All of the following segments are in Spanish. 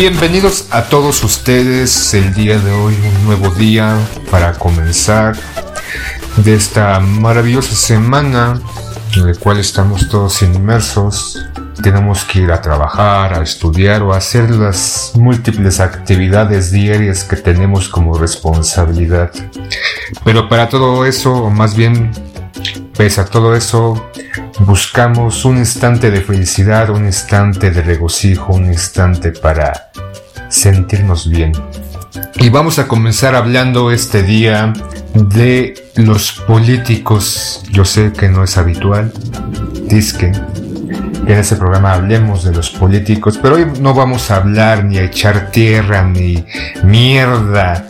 Bienvenidos a todos ustedes el día de hoy, un nuevo día para comenzar de esta maravillosa semana en la cual estamos todos inmersos. Tenemos que ir a trabajar, a estudiar o a hacer las múltiples actividades diarias que tenemos como responsabilidad. Pero para todo eso, o más bien, pese a todo eso, buscamos un instante de felicidad, un instante de regocijo, un instante para sentirnos bien. Y vamos a comenzar hablando este día de los políticos. Yo sé que no es habitual, disque, que en este programa hablemos de los políticos, pero hoy no vamos a hablar ni a echar tierra ni mierda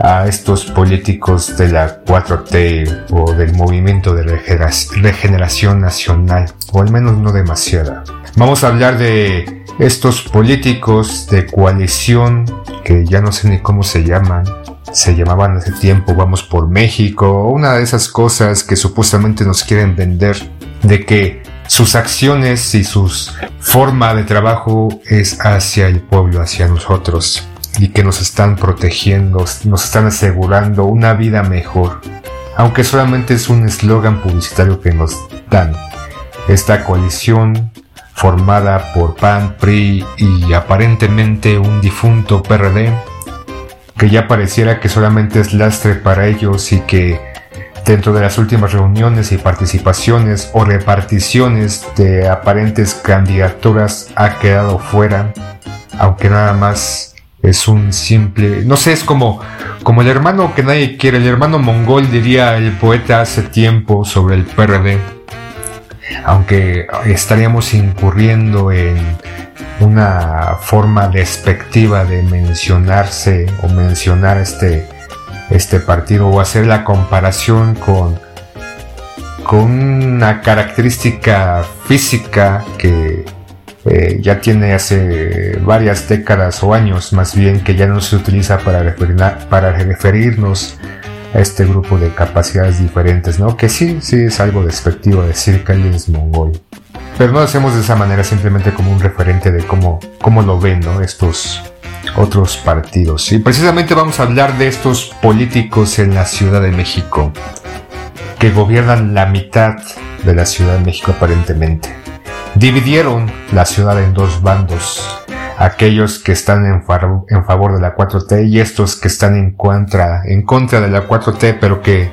a estos políticos de la 4T o del movimiento de regeneración nacional, o al menos no demasiada. Vamos a hablar de estos políticos de coalición, que ya no sé ni cómo se llaman, se llamaban hace tiempo Vamos por México, una de esas cosas que supuestamente nos quieren vender, de que sus acciones y su forma de trabajo es hacia el pueblo, hacia nosotros, y que nos están protegiendo, nos están asegurando una vida mejor, aunque solamente es un eslogan publicitario que nos dan. Esta coalición formada por PAN, PRI y aparentemente un difunto PRD, que ya pareciera que solamente es lastre para ellos y que dentro de las últimas reuniones y participaciones o reparticiones de aparentes candidaturas ha quedado fuera, aunque nada más es un simple, no sé, es como, como el hermano que nadie quiere, el hermano mongol diría el poeta hace tiempo sobre el PRD aunque estaríamos incurriendo en una forma despectiva de mencionarse o mencionar este, este partido o hacer la comparación con, con una característica física que eh, ya tiene hace varias décadas o años más bien que ya no se utiliza para, referirnos este grupo de capacidades diferentes, ¿no? Que sí, sí es algo despectivo decir que alguien es mongol. Pero no lo hacemos de esa manera simplemente como un referente de cómo, cómo lo ven, ¿no? Estos otros partidos. Y precisamente vamos a hablar de estos políticos en la Ciudad de México, que gobiernan la mitad de la Ciudad de México aparentemente. Dividieron la ciudad en dos bandos. Aquellos que están en, favor de la 4T y estos que están en contra, en contra de la 4T, pero que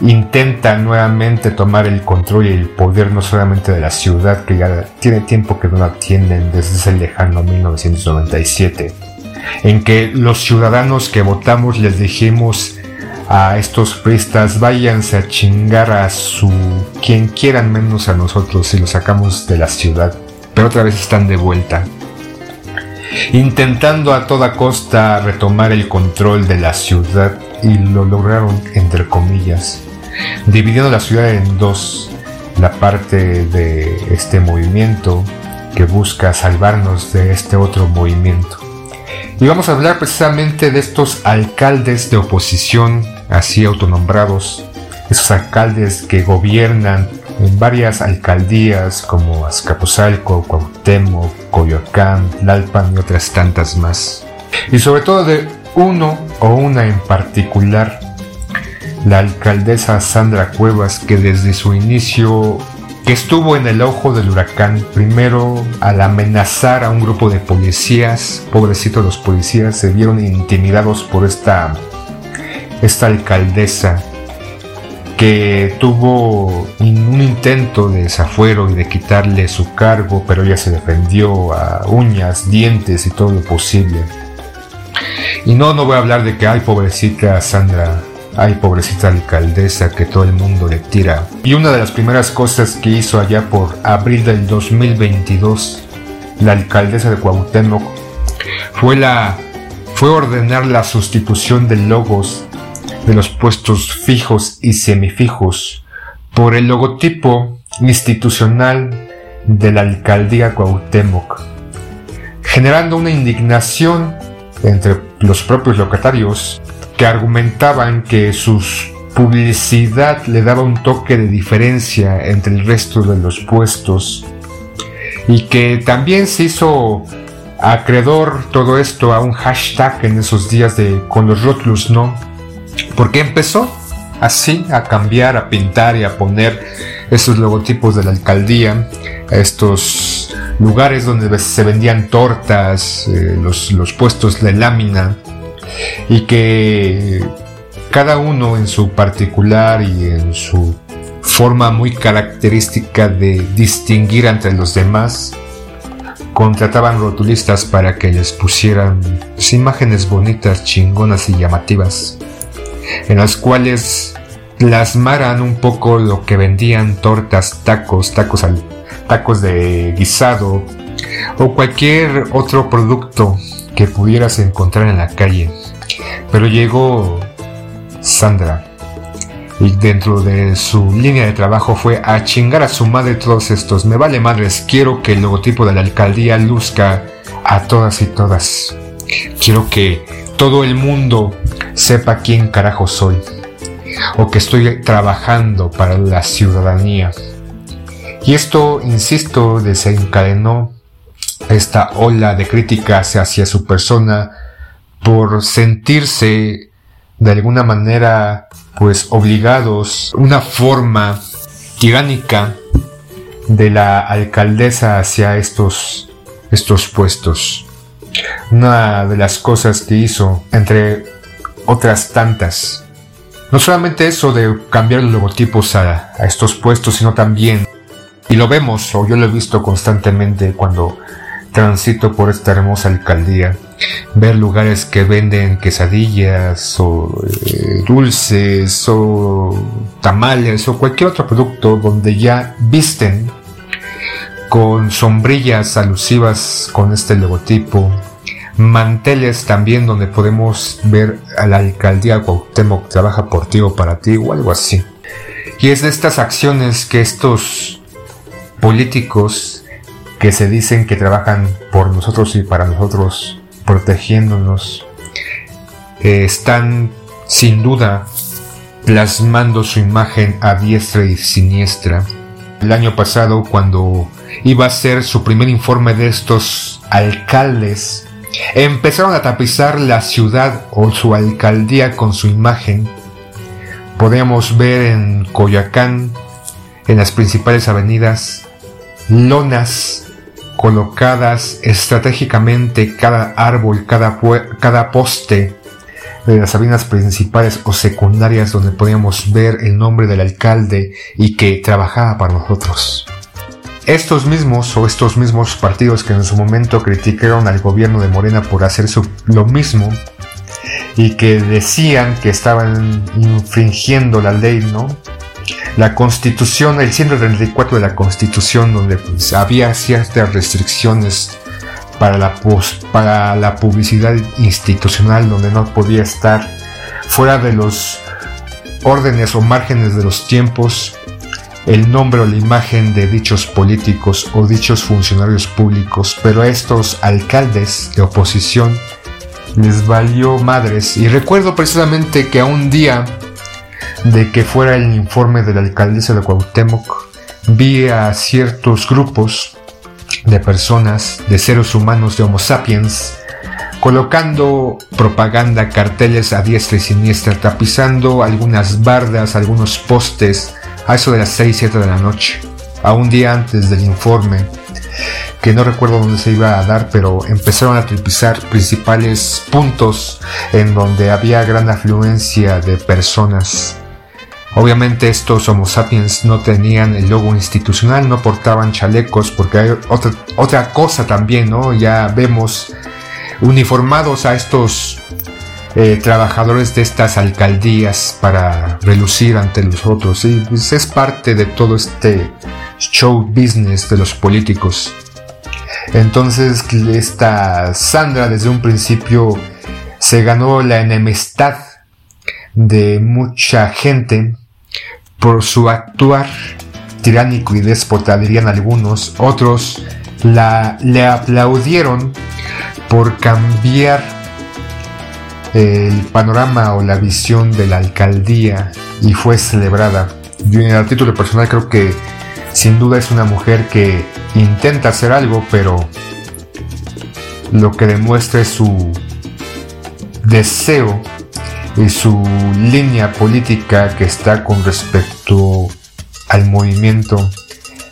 intentan nuevamente tomar el control y el poder no solamente de la ciudad, que ya tiene tiempo que no la tienen desde ese lejano 1997, en que los ciudadanos que votamos les dijimos a estos pristas váyanse a chingar a su quien quieran menos a nosotros y los sacamos de la ciudad, pero otra vez están de vuelta intentando a toda costa retomar el control de la ciudad y lo lograron entre comillas, dividiendo la ciudad en dos, la parte de este movimiento que busca salvarnos de este otro movimiento. Y vamos a hablar precisamente de estos alcaldes de oposición, así autonombrados, esos alcaldes que gobiernan en varias alcaldías como Azcapotzalco, Cuauhtémoc, Coyoacán, Lalpan y otras tantas más. Y sobre todo de uno o una en particular, la alcaldesa Sandra Cuevas, que desde su inicio que estuvo en el ojo del huracán, primero al amenazar a un grupo de policías, pobrecitos los policías se vieron intimidados por esta, esta alcaldesa que tuvo un intento de desafuero y de quitarle su cargo, pero ella se defendió a uñas, dientes y todo lo posible. Y no, no voy a hablar de que, ay, pobrecita Sandra, ay, pobrecita alcaldesa que todo el mundo le tira. Y una de las primeras cosas que hizo allá por abril del 2022 la alcaldesa de Cuauhtémoc fue la fue ordenar la sustitución de logos de los puestos fijos y semifijos por el logotipo institucional de la alcaldía Cuauhtémoc, generando una indignación entre los propios locatarios que argumentaban que su publicidad le daba un toque de diferencia entre el resto de los puestos y que también se hizo acreedor todo esto a un hashtag en esos días de con los rótulos no porque empezó así a cambiar, a pintar y a poner estos logotipos de la alcaldía, estos lugares donde se vendían tortas, eh, los, los puestos de lámina, y que cada uno en su particular y en su forma muy característica de distinguir entre los demás, contrataban rotulistas para que les pusieran imágenes bonitas, chingonas y llamativas en las cuales plasmaran un poco lo que vendían tortas, tacos, tacos tacos de guisado o cualquier otro producto que pudieras encontrar en la calle. Pero llegó Sandra y dentro de su línea de trabajo fue a chingar a su madre todos estos. Me vale madres, quiero que el logotipo de la alcaldía luzca a todas y todas. Quiero que todo el mundo sepa quién carajo soy o que estoy trabajando para la ciudadanía. Y esto, insisto, desencadenó esta ola de críticas hacia su persona por sentirse de alguna manera pues obligados una forma tiránica de la alcaldesa hacia estos estos puestos. Una de las cosas que hizo entre otras tantas. No solamente eso de cambiar los logotipos a, estos puestos, sino también, y lo vemos, o yo lo he visto constantemente cuando transito por esta hermosa alcaldía, ver lugares que venden quesadillas o eh, dulces o tamales o cualquier otro producto donde ya visten con sombrillas alusivas con este logotipo, manteles también donde podemos ver a la alcaldía Cuauhtémoc trabaja por ti o para ti o algo así. Y es de estas acciones que estos políticos que se dicen que trabajan por nosotros y para nosotros, protegiéndonos, eh, están sin duda plasmando su imagen a diestra y siniestra. El año pasado, cuando iba a ser su primer informe de estos alcaldes Empezaron a tapizar la ciudad o su alcaldía con su imagen. Podemos ver en Coyacán, en las principales avenidas, lonas colocadas estratégicamente cada árbol, cada, cada poste de las avenidas principales o secundarias donde podíamos ver el nombre del alcalde y que trabajaba para nosotros. Estos mismos o estos mismos partidos que en su momento criticaron al gobierno de Morena por hacer lo mismo y que decían que estaban infringiendo la ley, ¿no? La constitución, el 134 de la constitución, donde pues, había ciertas restricciones para la, para la publicidad institucional, donde no podía estar fuera de los órdenes o márgenes de los tiempos el nombre o la imagen de dichos políticos o dichos funcionarios públicos, pero a estos alcaldes de oposición les valió madres. Y recuerdo precisamente que a un día de que fuera el informe de la alcaldesa de Cuauhtémoc, vi a ciertos grupos de personas, de seres humanos, de Homo sapiens, colocando propaganda, carteles a diestra y siniestra, tapizando algunas bardas, algunos postes, a eso de las 6, 7 de la noche. a un día antes del informe, que no recuerdo dónde se iba a dar, pero empezaron a tipizar principales puntos en donde había gran afluencia de personas. Obviamente estos Homo sapiens no tenían el logo institucional, no portaban chalecos, porque hay otra, otra cosa también, ¿no? Ya vemos uniformados a estos eh, trabajadores de estas alcaldías para relucir ante los otros. Y pues, es parte de todo este show business de los políticos. Entonces esta Sandra desde un principio se ganó la enemistad de mucha gente por su actuar tiránico y déspota, dirían algunos. Otros la, le aplaudieron por cambiar el panorama o la visión de la alcaldía y fue celebrada. Yo en el título personal creo que sin duda es una mujer que intenta hacer algo, pero lo que demuestra es su deseo y su línea política que está con respecto al movimiento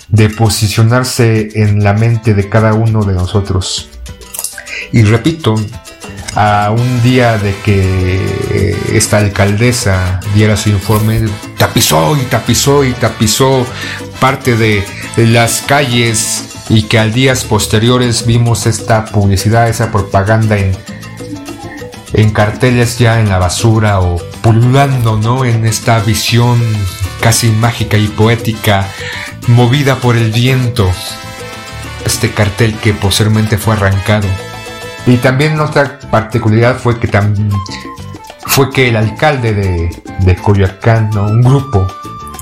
de posicionarse en la mente de cada uno de nosotros. Y repito, a un día de que esta alcaldesa diera su informe, tapizó y tapizó y tapizó parte de las calles y que al días posteriores vimos esta publicidad, esa propaganda en, en carteles ya en la basura o pululando, ¿no? En esta visión casi mágica y poética, movida por el viento. Este cartel que posteriormente fue arrancado. Y también otra particularidad fue que también fue que el alcalde de, de Coyoacán, ¿no? un grupo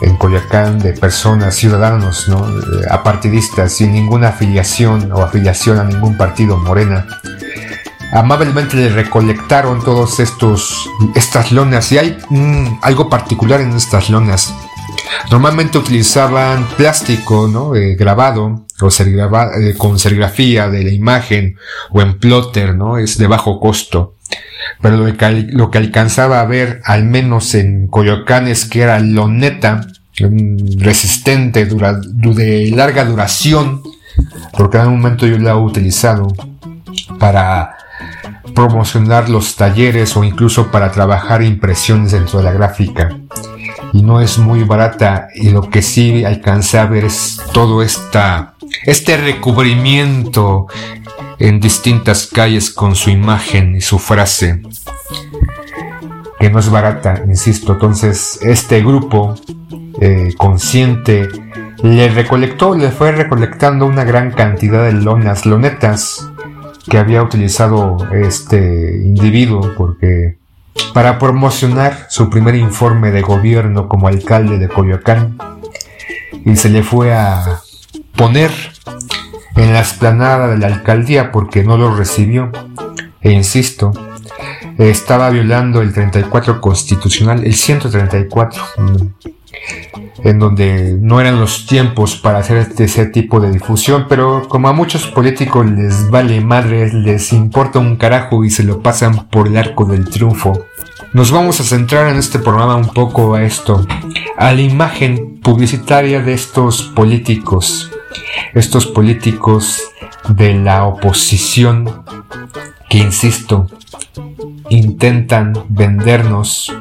en Coyoacán de personas, ciudadanos, ¿no? Eh, apartidistas, sin ninguna afiliación o afiliación a ningún partido morena, amablemente le recolectaron todos estos estas lonas y hay algo particular en estas lonas normalmente utilizaban plástico ¿no? Eh, grabado o eh, con serigrafía de la imagen o en plotter no es de bajo costo pero lo que, lo que alcanzaba a ver al menos en Coyoacán es que era loneta resistente dura, de larga duración porque en un momento yo la he utilizado para promocionar los talleres o incluso para trabajar impresiones dentro de la gráfica. Y no es muy barata y lo que sí alcancé a ver es todo esta, este recubrimiento en distintas calles con su imagen y su frase. Que no es barata, insisto. Entonces este grupo eh, consciente le recolectó, le fue recolectando una gran cantidad de lonas, lonetas que había utilizado este individuo porque para promocionar su primer informe de gobierno como alcalde de Coyoacán y se le fue a poner en la explanada de la alcaldía porque no lo recibió e insisto estaba violando el 34 constitucional el 134 en donde no eran los tiempos para hacer este, ese tipo de difusión, pero como a muchos políticos les vale madre, les importa un carajo y se lo pasan por el arco del triunfo. Nos vamos a centrar en este programa un poco a esto, a la imagen publicitaria de estos políticos, estos políticos de la oposición que, insisto, intentan vendernos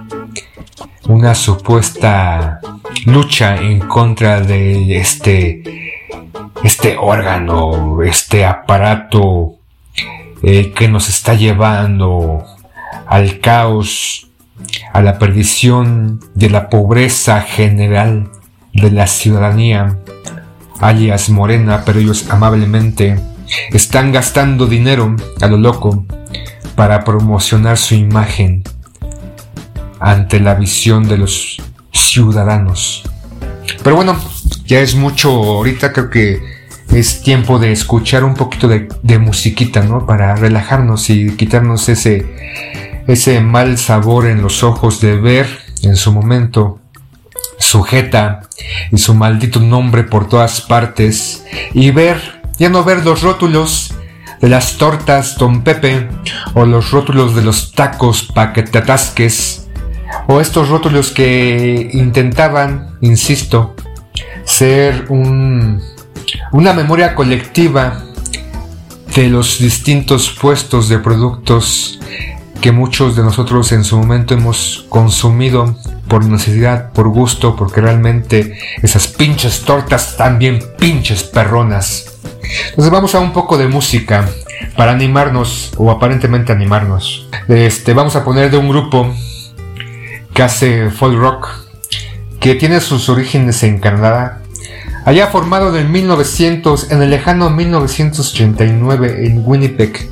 una supuesta lucha en contra de este, este órgano, este aparato eh, que nos está llevando al caos, a la perdición de la pobreza general de la ciudadanía, alias Morena, pero ellos amablemente están gastando dinero a lo loco para promocionar su imagen ante la visión de los ciudadanos. Pero bueno, ya es mucho ahorita, creo que es tiempo de escuchar un poquito de, musiquita, ¿no? Para relajarnos y quitarnos ese, ese mal sabor en los ojos de ver en su momento sujeta y su maldito nombre por todas partes y ver, ya no ver los rótulos de las tortas Don Pepe o los rótulos de los tacos pa' que te atasques o estos rótulos que intentaban, insisto, hacer un, una memoria colectiva de los distintos puestos de productos que muchos de nosotros en su momento hemos consumido por necesidad, por gusto, porque realmente esas pinches tortas bien pinches perronas. Entonces vamos a un poco de música para animarnos o aparentemente animarnos. Este, vamos a poner de un grupo que hace folk rock que tiene sus orígenes en Canadá. Allá formado en el 1900, en el lejano 1989 en Winnipeg,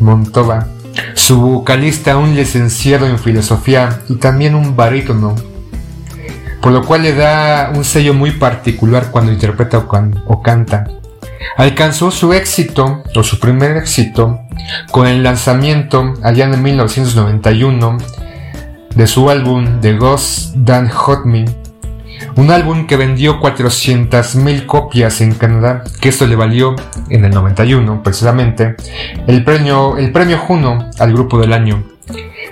Montova. Su vocalista, un licenciado en filosofía y también un barítono, por lo cual le da un sello muy particular cuando interpreta o canta. Alcanzó su éxito, o su primer éxito, con el lanzamiento allá en 1991 de su álbum The Ghost Dan Hot Me, un álbum que vendió 400.000 copias en Canadá, que esto le valió en el 91 precisamente el premio, el premio Juno al grupo del año.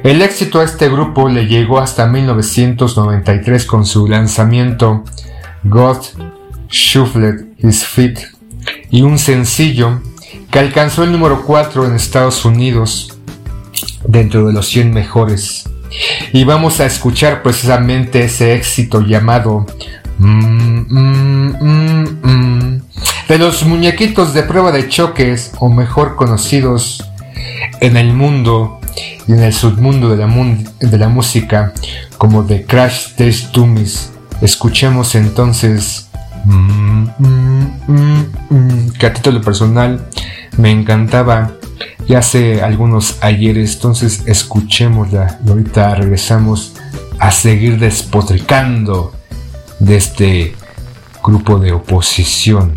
El éxito a este grupo le llegó hasta 1993 con su lanzamiento God Shuffled His Feet y un sencillo que alcanzó el número 4 en Estados Unidos dentro de los 100 mejores. Y vamos a escuchar precisamente ese éxito llamado mm, mm, mm, de los muñequitos de prueba de choques o mejor conocidos en el mundo y en el submundo de la, de la música como The Crash Test Dummies. Escuchemos entonces Mm, mm, mm, que a título personal me encantaba ya hace algunos ayeres, entonces escuchémosla y ahorita regresamos a seguir despotricando de este grupo de oposición.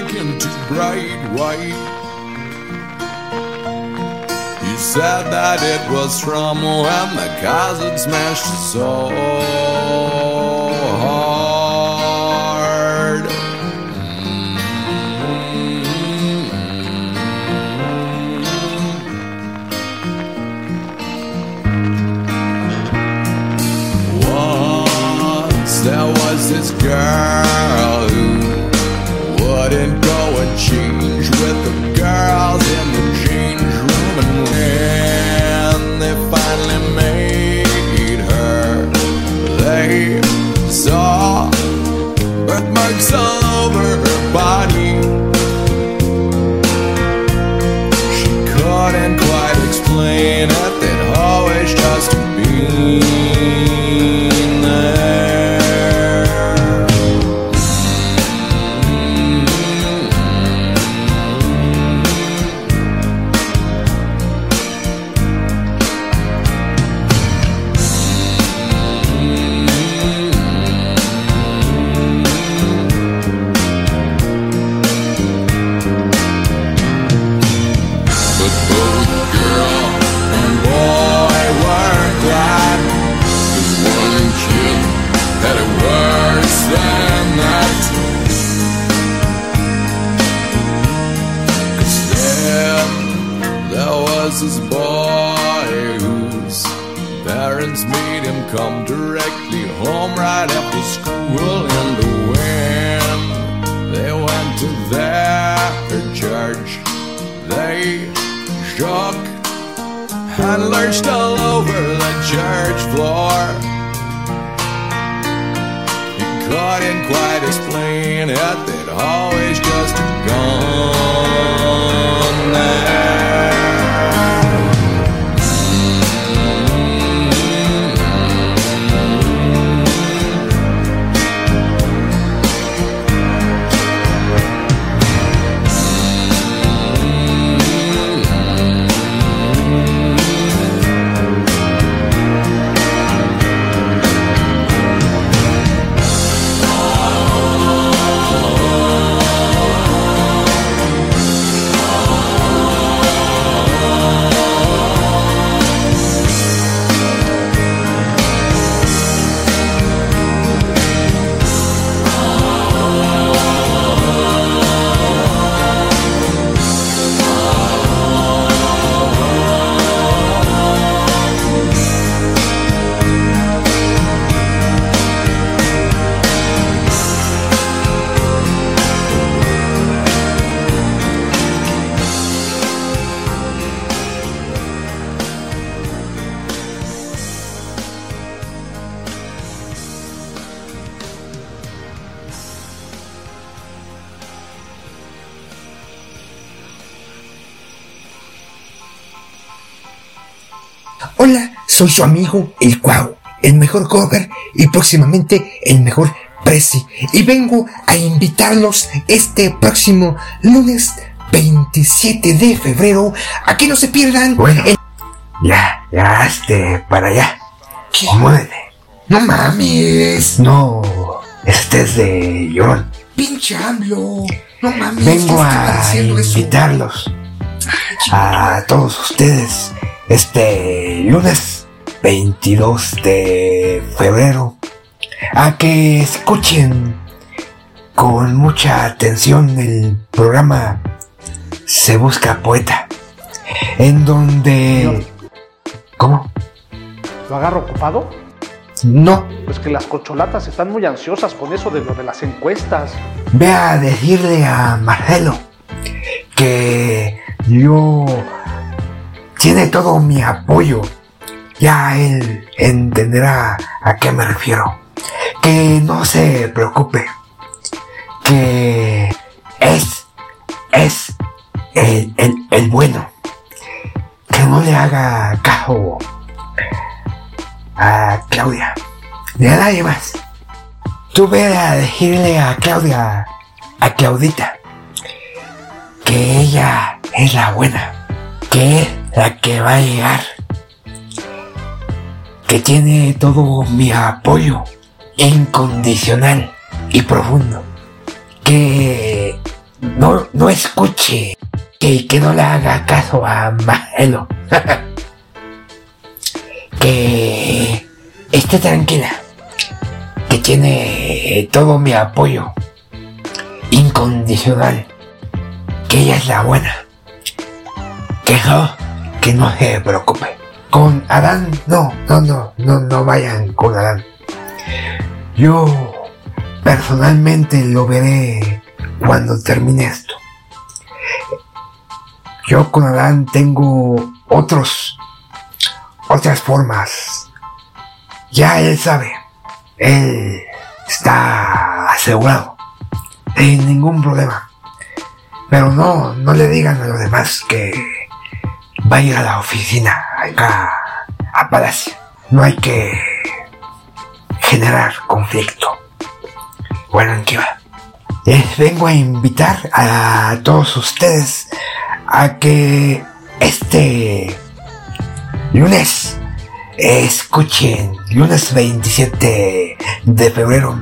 back into bright white. He said that it was from when the cars smashed so hard. Mm-hmm. Once there was this girl. All over her body. Soy su amigo El Cuau, el mejor cover y próximamente el mejor Prezi. Y vengo a invitarlos este próximo lunes 27 de febrero a que no se pierdan. Bueno, ya, ya, este, para allá. ¿Qué? Muévete. No mames. No, este es de llorón. Pinche AMLO. No mames. Vengo ¿qué estaba a eso? invitarlos a todos ustedes este lunes 22 de febrero a que escuchen con mucha atención el programa Se Busca Poeta, en donde... ¿Cómo? ¿Lo agarro ocupado? No, Pues que las cocholatas están muy ansiosas con eso de lo de las encuestas. ve a decirle a Marcelo que yo tiene todo mi apoyo. Ya él entenderá a qué me refiero. Que no se preocupe. Que es, es el, el, el bueno. Que no le haga caso a Claudia. Ni a nadie más. Tú ve a decirle a Claudia, a Claudita, que ella es la buena, que es la que va a llegar, que tiene todo mi apoyo incondicional y profundo, que no, no escuche, que, que no le haga caso a Marcelo, que esté tranquila que tiene todo mi apoyo incondicional, que ella es la buena, que no, que no se preocupe. Con Adán, no, no, no, no, no vayan con Adán. Yo personalmente lo veré cuando termine esto. Yo con Adán tengo otros, otras formas. Ya él sabe. Él está asegurado. Sin ningún problema. Pero no, no le digan a los demás que va a ir a la oficina acá a Palacio. No hay que generar conflicto. Bueno, ¿en qué va? Les vengo a invitar a todos ustedes a que este lunes escuchen, lunes 27 de febrero,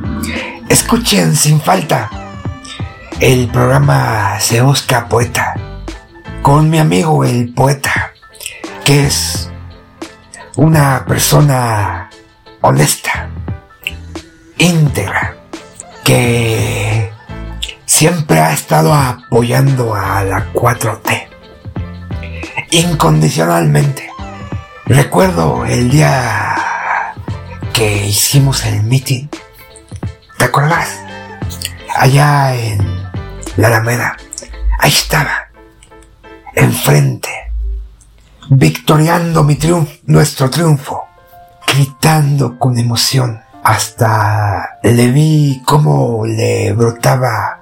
escuchen sin falta el programa Se Busca Poeta con mi amigo el poeta, que es una persona honesta, íntegra, que siempre ha estado apoyando a la 4T incondicionalmente. Recuerdo el día que hicimos el meeting. ¿Te acuerdas? Allá en la Alameda. Ahí estaba. Enfrente. Victoriando mi triunfo, nuestro triunfo. Gritando con emoción. Hasta le vi cómo le brotaba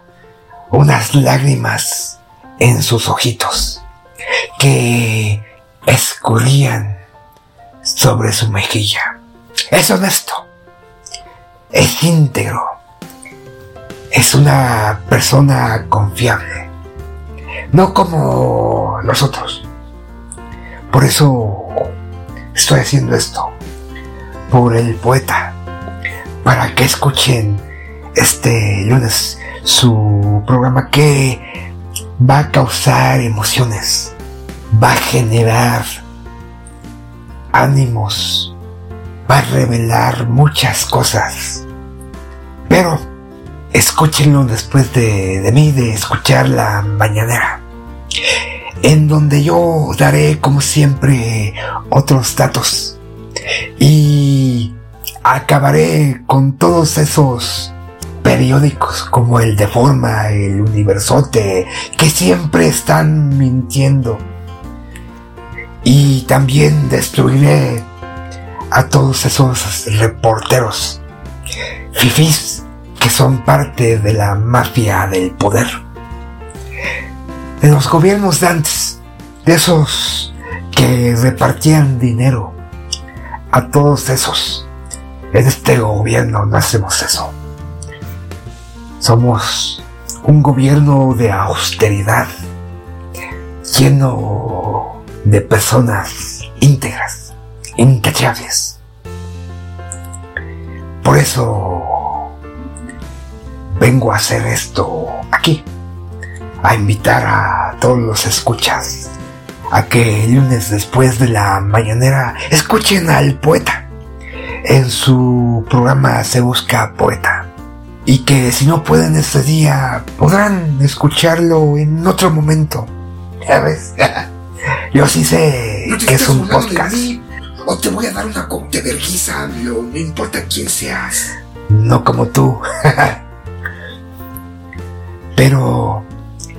unas lágrimas en sus ojitos. Que escurrían sobre su mejilla. Es honesto. Es íntegro. Es una persona confiable. No como los otros. Por eso estoy haciendo esto. Por el poeta. Para que escuchen este lunes su programa que va a causar emociones. Va a generar ánimos, va a revelar muchas cosas. Pero escúchenlo después de, de mí, de escuchar la mañanera, en donde yo daré, como siempre, otros datos. Y acabaré con todos esos periódicos como el de Forma, el Universote, que siempre están mintiendo y también destruiré a todos esos reporteros fifís que son parte de la mafia del poder. De los gobiernos de antes, de esos que repartían dinero a todos esos. En este gobierno no hacemos eso. Somos un gobierno de austeridad, lleno de personas íntegras, intachables. Por eso vengo a hacer esto aquí, a invitar a todos los escuchas a que el lunes después de la mañanera escuchen al poeta. En su programa se busca poeta. Y que si no pueden este día, podrán escucharlo en otro momento. ¿Ya ves? Yo sí sé que es un podcast. o te voy a dar una de vergüenza, no importa quién seas. No como tú. Pero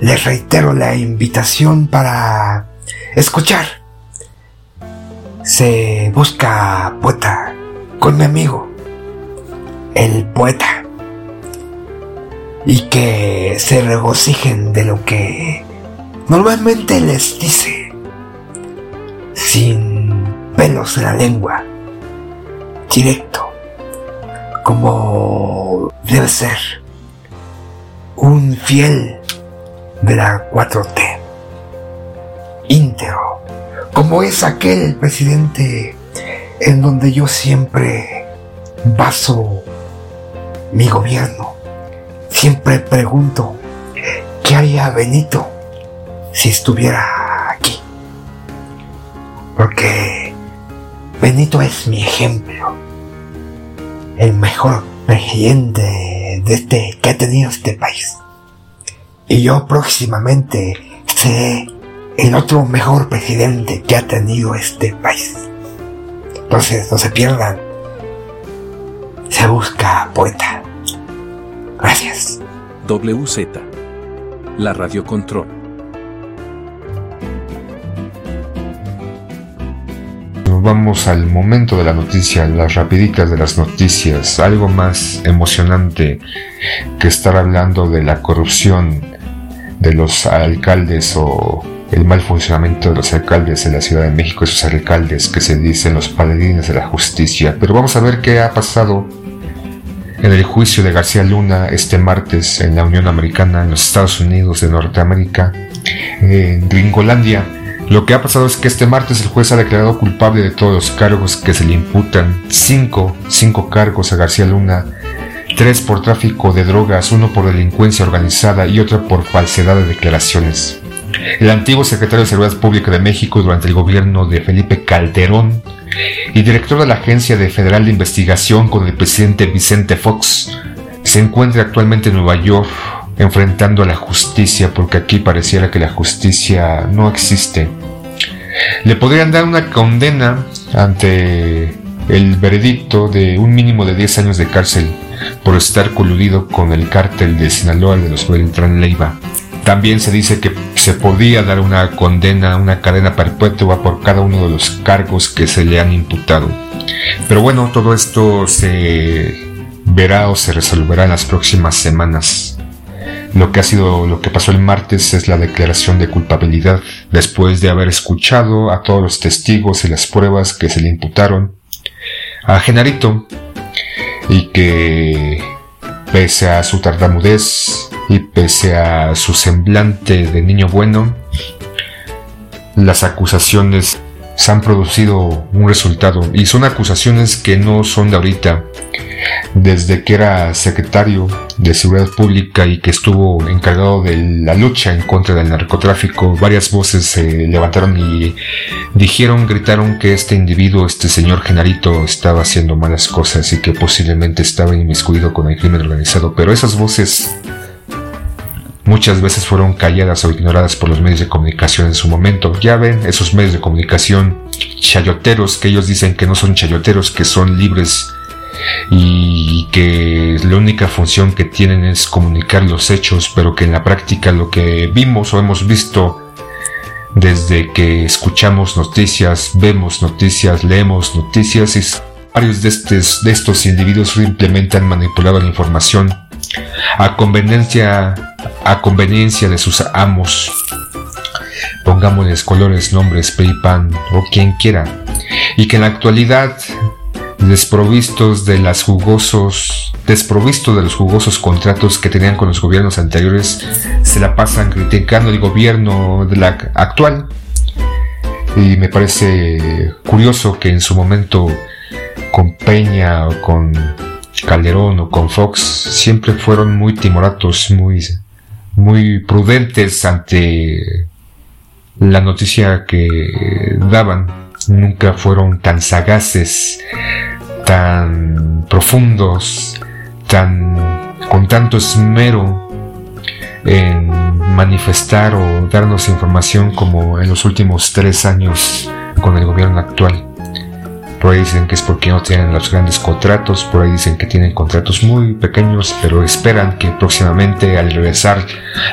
les reitero la invitación para escuchar. Se busca poeta con mi amigo, el poeta. Y que se regocijen de lo que normalmente les dice, sin pelos en la lengua, directo, como debe ser un fiel de la 4T íntegro, como es aquel presidente en donde yo siempre baso mi gobierno. Siempre pregunto, ¿qué haría Benito si estuviera aquí? Porque Benito es mi ejemplo, el mejor presidente de este que ha tenido este país. Y yo próximamente seré el otro mejor presidente que ha tenido este país. Entonces, no se pierdan. Se busca poeta. Gracias. WZ. La Radio Control. Vamos al momento de la noticia, las rapiditas de las noticias, algo más emocionante que estar hablando de la corrupción de los alcaldes o el mal funcionamiento de los alcaldes de la Ciudad de México, esos alcaldes que se dicen los paladines de la justicia. Pero vamos a ver qué ha pasado en el juicio de García Luna este martes en la Unión Americana, en los Estados Unidos de Norteamérica, en Gringolandia. Lo que ha pasado es que este martes el juez ha declarado culpable de todos los cargos que se le imputan, cinco, cinco cargos a García Luna, tres por tráfico de drogas, uno por delincuencia organizada y otro por falsedad de declaraciones. El antiguo secretario de Seguridad Pública de México durante el gobierno de Felipe Calderón y director de la Agencia de Federal de Investigación con el presidente Vicente Fox se encuentra actualmente en Nueva York enfrentando a la justicia porque aquí pareciera que la justicia no existe. Le podrían dar una condena ante el veredicto de un mínimo de 10 años de cárcel por estar coludido con el cártel de Sinaloa de los Beltrán Leiva. También se dice que se podía dar una condena, una cadena perpetua por cada uno de los cargos que se le han imputado. Pero bueno, todo esto se verá o se resolverá en las próximas semanas. Lo que ha sido, lo que pasó el martes es la declaración de culpabilidad. Después de haber escuchado a todos los testigos y las pruebas que se le imputaron a Genarito y que pese a su tartamudez y pese a su semblante de niño bueno, las acusaciones se han producido un resultado y son acusaciones que no son de ahorita. Desde que era secretario de Seguridad Pública y que estuvo encargado de la lucha en contra del narcotráfico, varias voces se levantaron y dijeron, gritaron que este individuo, este señor Genarito, estaba haciendo malas cosas y que posiblemente estaba inmiscuido con el crimen organizado. Pero esas voces muchas veces fueron calladas o ignoradas por los medios de comunicación en su momento. Ya ven esos medios de comunicación chayoteros que ellos dicen que no son chayoteros, que son libres y que la única función que tienen es comunicar los hechos, pero que en la práctica lo que vimos o hemos visto desde que escuchamos noticias, vemos noticias, leemos noticias, y varios de de estos individuos simplemente han manipulado la información a conveniencia, a conveniencia de sus amos. Pongámosles colores, nombres, PayPal o quien quiera. Y que en la actualidad desprovistos de jugosos, de los jugosos contratos que tenían con los gobiernos anteriores, se la pasan criticando el gobierno de la actual. Y me parece curioso que en su momento con Peña o con Calderón o con Fox siempre fueron muy timoratos, muy, muy prudentes ante la noticia que daban. Nunca fueron tan sagaces, tan profundos, tan con tanto esmero en manifestar o darnos información como en los últimos tres años con el gobierno actual. Por ahí dicen que es porque no tienen los grandes contratos, por ahí dicen que tienen contratos muy pequeños, pero esperan que próximamente al regresar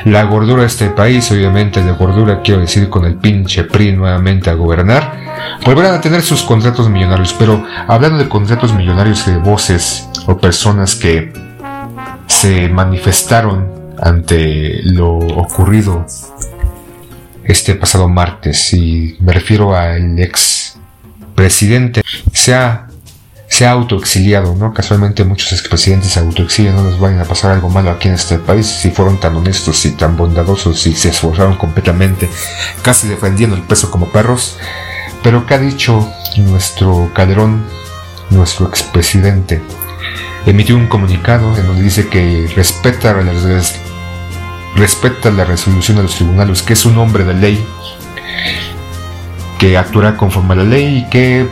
la gordura a este país, obviamente de gordura quiero decir con el pinche PRI nuevamente a gobernar, volverán a tener sus contratos millonarios. Pero hablando de contratos millonarios de voces o personas que se manifestaron ante lo ocurrido este pasado martes y me refiero al ex presidente se ha, se ha autoexiliado, ¿no? Casualmente muchos expresidentes se autoexilian, no les vayan a pasar algo malo aquí en este país si fueron tan honestos y tan bondadosos y se esforzaron completamente, casi defendiendo el peso como perros. Pero ¿qué ha dicho nuestro Calderón, nuestro expresidente? Emitió un comunicado en donde dice que respeta respeta la resolución de los tribunales, que es un hombre de ley que actuará conforme a la ley y que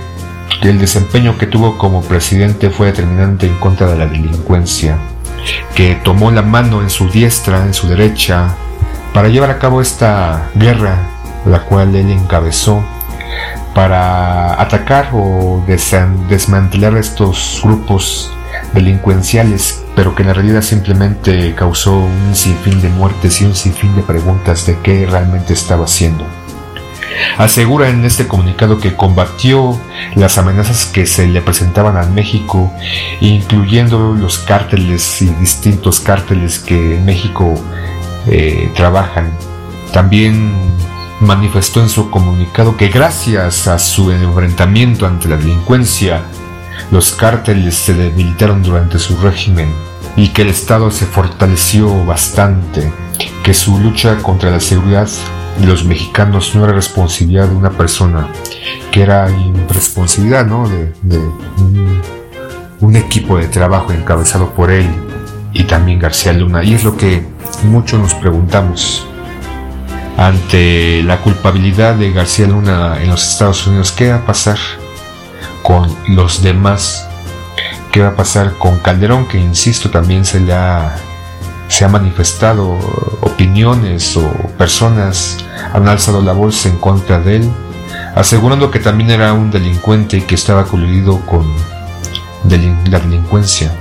el desempeño que tuvo como presidente fue determinante en contra de la delincuencia, que tomó la mano en su diestra, en su derecha, para llevar a cabo esta guerra, la cual él encabezó, para atacar o desmantelar estos grupos delincuenciales, pero que en la realidad simplemente causó un sinfín de muertes y un sinfín de preguntas de qué realmente estaba haciendo. Asegura en este comunicado que combatió las amenazas que se le presentaban a México, incluyendo los cárteles y distintos cárteles que en México eh, trabajan. También manifestó en su comunicado que gracias a su enfrentamiento ante la delincuencia, los cárteles se debilitaron durante su régimen y que el Estado se fortaleció bastante, que su lucha contra la seguridad los mexicanos no era responsabilidad de una persona, que era responsabilidad ¿no? de, un, equipo de trabajo encabezado por él y también García Luna. Y es lo que muchos nos preguntamos ante la culpabilidad de García Luna en los Estados Unidos. ¿Qué va a pasar con los demás? ¿Qué va a pasar con Calderón, que insisto también se le ha se ha manifestado opiniones o personas han alzado la voz en contra de él, asegurando que también era un delincuente y que estaba coludido con la delincuencia,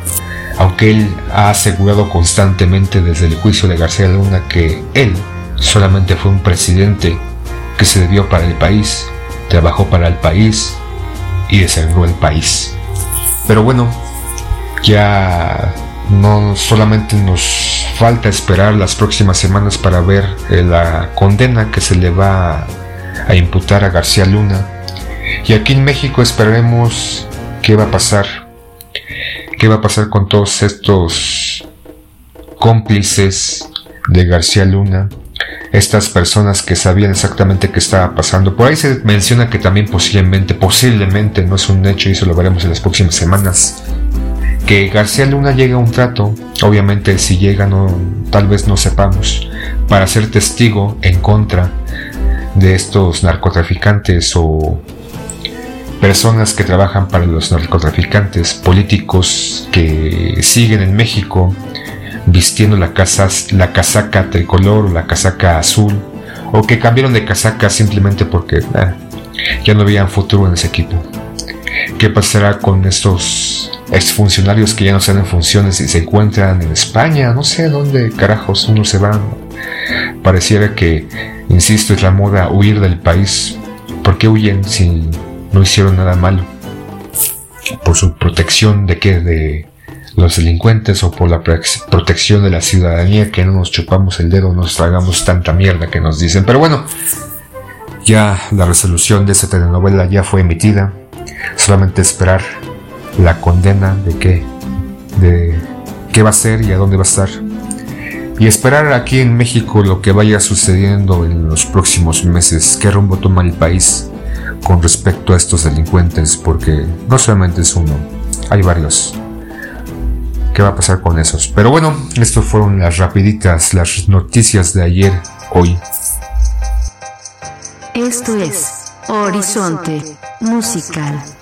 aunque él ha asegurado constantemente desde el juicio de García Luna que él solamente fue un presidente que se debió para el país, trabajó para el país y desarrolló el país. Pero bueno, ya no solamente nos falta esperar las próximas semanas para ver eh, la condena que se le va a imputar a García Luna. Y aquí en México esperaremos qué va a pasar. ¿Qué va a pasar con todos estos cómplices de García Luna? Estas personas que sabían exactamente qué estaba pasando. Por ahí se menciona que también posiblemente, posiblemente, no es un hecho y eso lo veremos en las próximas semanas, que García Luna llegue a un trato, obviamente si llega no, tal vez no sepamos, para ser testigo en contra de estos narcotraficantes o personas que trabajan para los narcotraficantes, políticos que siguen en México vistiendo la, la casaca tricolor o la casaca azul, o que cambiaron de casaca simplemente porque eh, ya no veían futuro en ese equipo. ¿Qué pasará con estos exfuncionarios que ya no están en funciones y se encuentran en España? No sé dónde carajos uno se va. Pareciera que, insisto, es la moda huir del país. ¿Por qué huyen si no hicieron nada malo? ¿Por su protección de qué? De los delincuentes o por la protección de la ciudadanía que no nos chupamos el dedo, nos tragamos tanta mierda que nos dicen. Pero bueno, ya la resolución de esa telenovela ya fue emitida. Solamente esperar la condena de qué, de qué va a ser y a dónde va a estar. Y esperar aquí en México lo que vaya sucediendo en los próximos meses, qué rumbo toma el país con respecto a estos delincuentes, porque no solamente es uno, hay varios. ¿Qué va a pasar con esos? Pero bueno, estas fueron las rapiditas, las noticias de ayer, hoy. Esto es Horizonte Musical.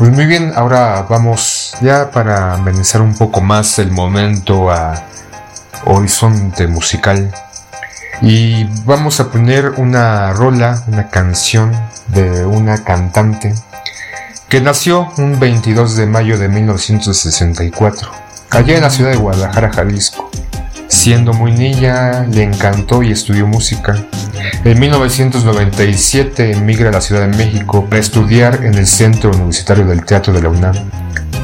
Pues muy bien, ahora vamos ya para amenizar un poco más el momento a Horizonte Musical. Y vamos a poner una rola, una canción de una cantante que nació un 22 de mayo de 1964, allá en la ciudad de Guadalajara, Jalisco. Siendo muy niña, le encantó y estudió música. En 1997 emigra a la Ciudad de México para estudiar en el Centro Universitario del Teatro de la UNAM.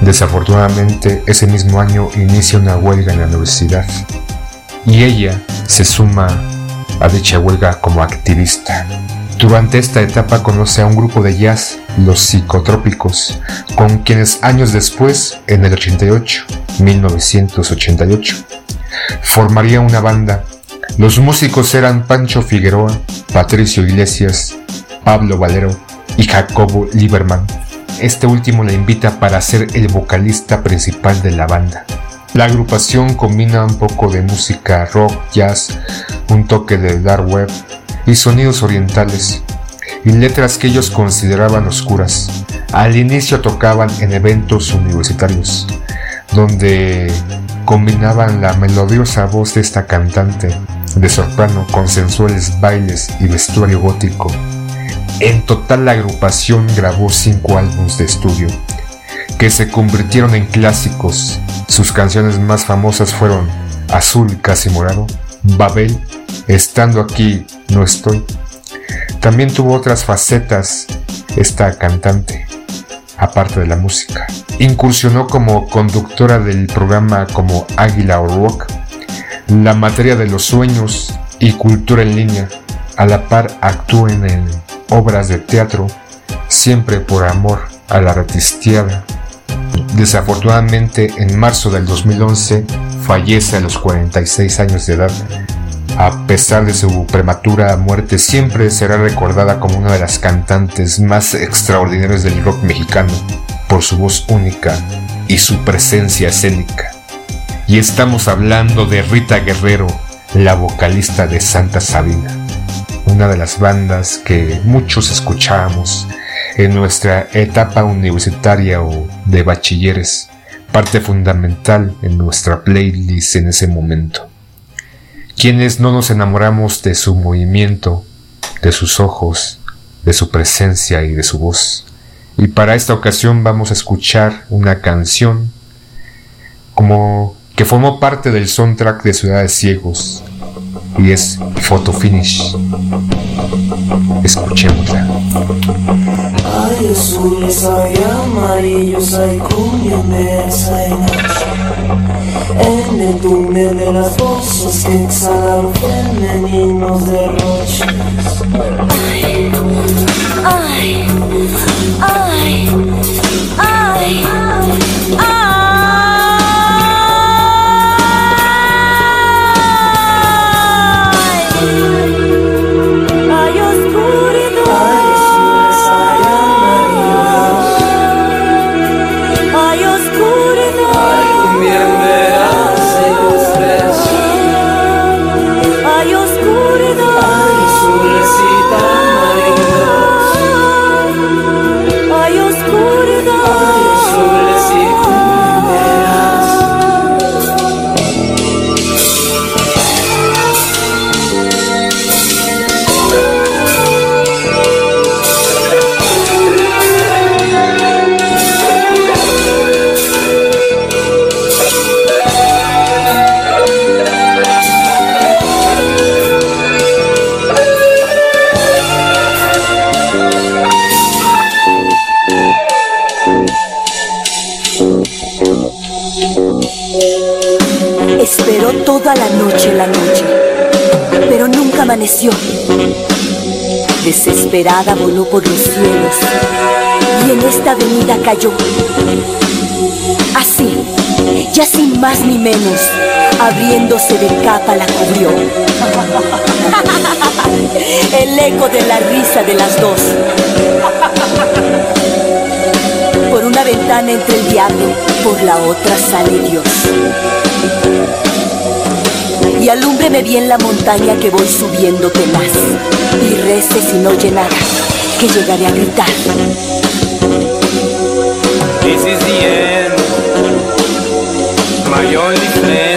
Desafortunadamente, ese mismo año inicia una huelga en la universidad y ella se suma a dicha huelga como activista. Durante esta etapa conoce a un grupo de jazz, los psicotrópicos, con quienes años después, en el 88, 1988, formaría una banda. Los músicos eran Pancho Figueroa, Patricio Iglesias, Pablo Valero y Jacobo Lieberman. Este último la invita para ser el vocalista principal de la banda. La agrupación combina un poco de música rock, jazz, un toque de dark web y sonidos orientales, y letras que ellos consideraban oscuras. Al inicio tocaban en eventos universitarios, donde combinaban la melodiosa voz de esta cantante de soprano con sensuales bailes y vestuario gótico. En total la agrupación grabó cinco álbumes de estudio, que se convirtieron en clásicos. Sus canciones más famosas fueron Azul casi morado, Babel, Estando aquí no estoy. También tuvo otras facetas esta cantante, aparte de la música. Incursionó como conductora del programa como Águila o Rock, la materia de los sueños y cultura en línea. A la par actuó en obras de teatro, siempre por amor a la artistiada. Desafortunadamente, en marzo del 2011, fallece a los 46 años de edad a pesar de su prematura muerte, siempre será recordada como una de las cantantes más extraordinarias del rock mexicano por su voz única y su presencia escénica. Y estamos hablando de Rita Guerrero, la vocalista de Santa Sabina, una de las bandas que muchos escuchábamos en nuestra etapa universitaria o de bachilleres, parte fundamental en nuestra playlist en ese momento quienes no nos enamoramos de su movimiento, de sus ojos, de su presencia y de su voz. Y para esta ocasión vamos a escuchar una canción como que formó parte del soundtrack de Ciudades Ciegos y es Photo Finish. Escuchémosla. El túnel de las voces que exhalan femeninos derroches. Ay, ay, ay, ay, ay. Hay oscuridad. Esperó toda la noche la noche, pero nunca amaneció. Desesperada voló por los cielos y en esta avenida cayó. ya sin más ni menos, abriéndose de capa la cubrió. El eco de la risa de las dos. Por una ventana entre el diablo, por la otra sale Dios. Y alúmbreme bien la montaña que voy subiendo tenaz. Y rece si no llenara, que llegaré a gritar. This is the end. My only friend.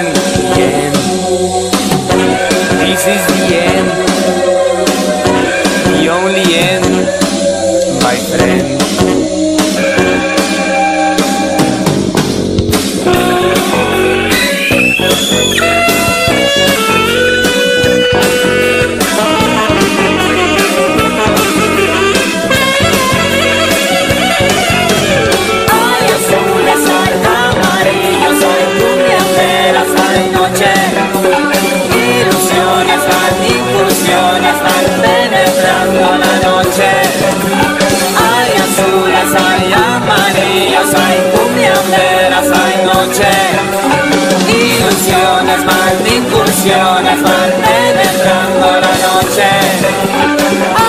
Van incursiones, van penetrando la noche.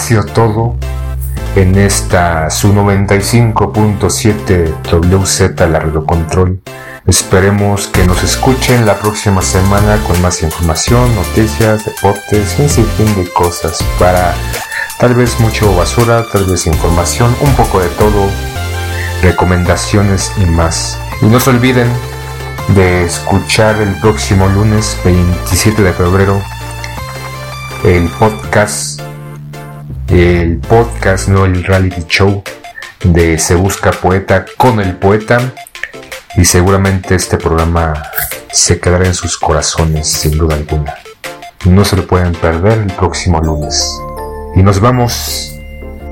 Sido todo en esta su 95.7 WZ La Radio Control. Esperemos que nos escuchen la próxima semana con más información, noticias, deportes un sinfín de cosas para tal vez mucho basura, tal vez información, un poco de todo, recomendaciones y más. Y no se olviden de escuchar el próximo lunes 27 de febrero el podcast el podcast, no el reality show de Se Busca Poeta con el poeta. Y seguramente este programa se quedará en sus corazones, sin duda alguna. No se lo pueden perder el próximo lunes. Y nos vamos.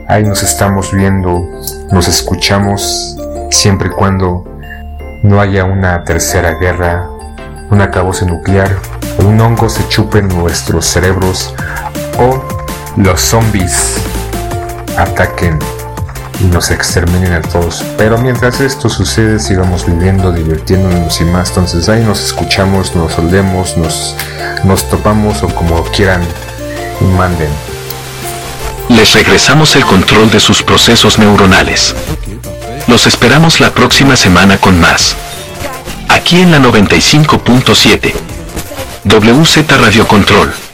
Ahí nos estamos viendo, nos escuchamos, siempre y cuando no haya una tercera guerra, un acabose nuclear, un hongo se chupe en nuestros cerebros, o los zombies ataquen y nos exterminen a todos. Pero mientras esto sucede, sigamos viviendo, divirtiéndonos y más. Entonces ahí nos escuchamos, nos olemos, nos, nos topamos o como quieran y manden. Les regresamos el control de sus procesos neuronales. Los esperamos la próxima semana con más. Aquí en la 95.7. WZ Radio Control.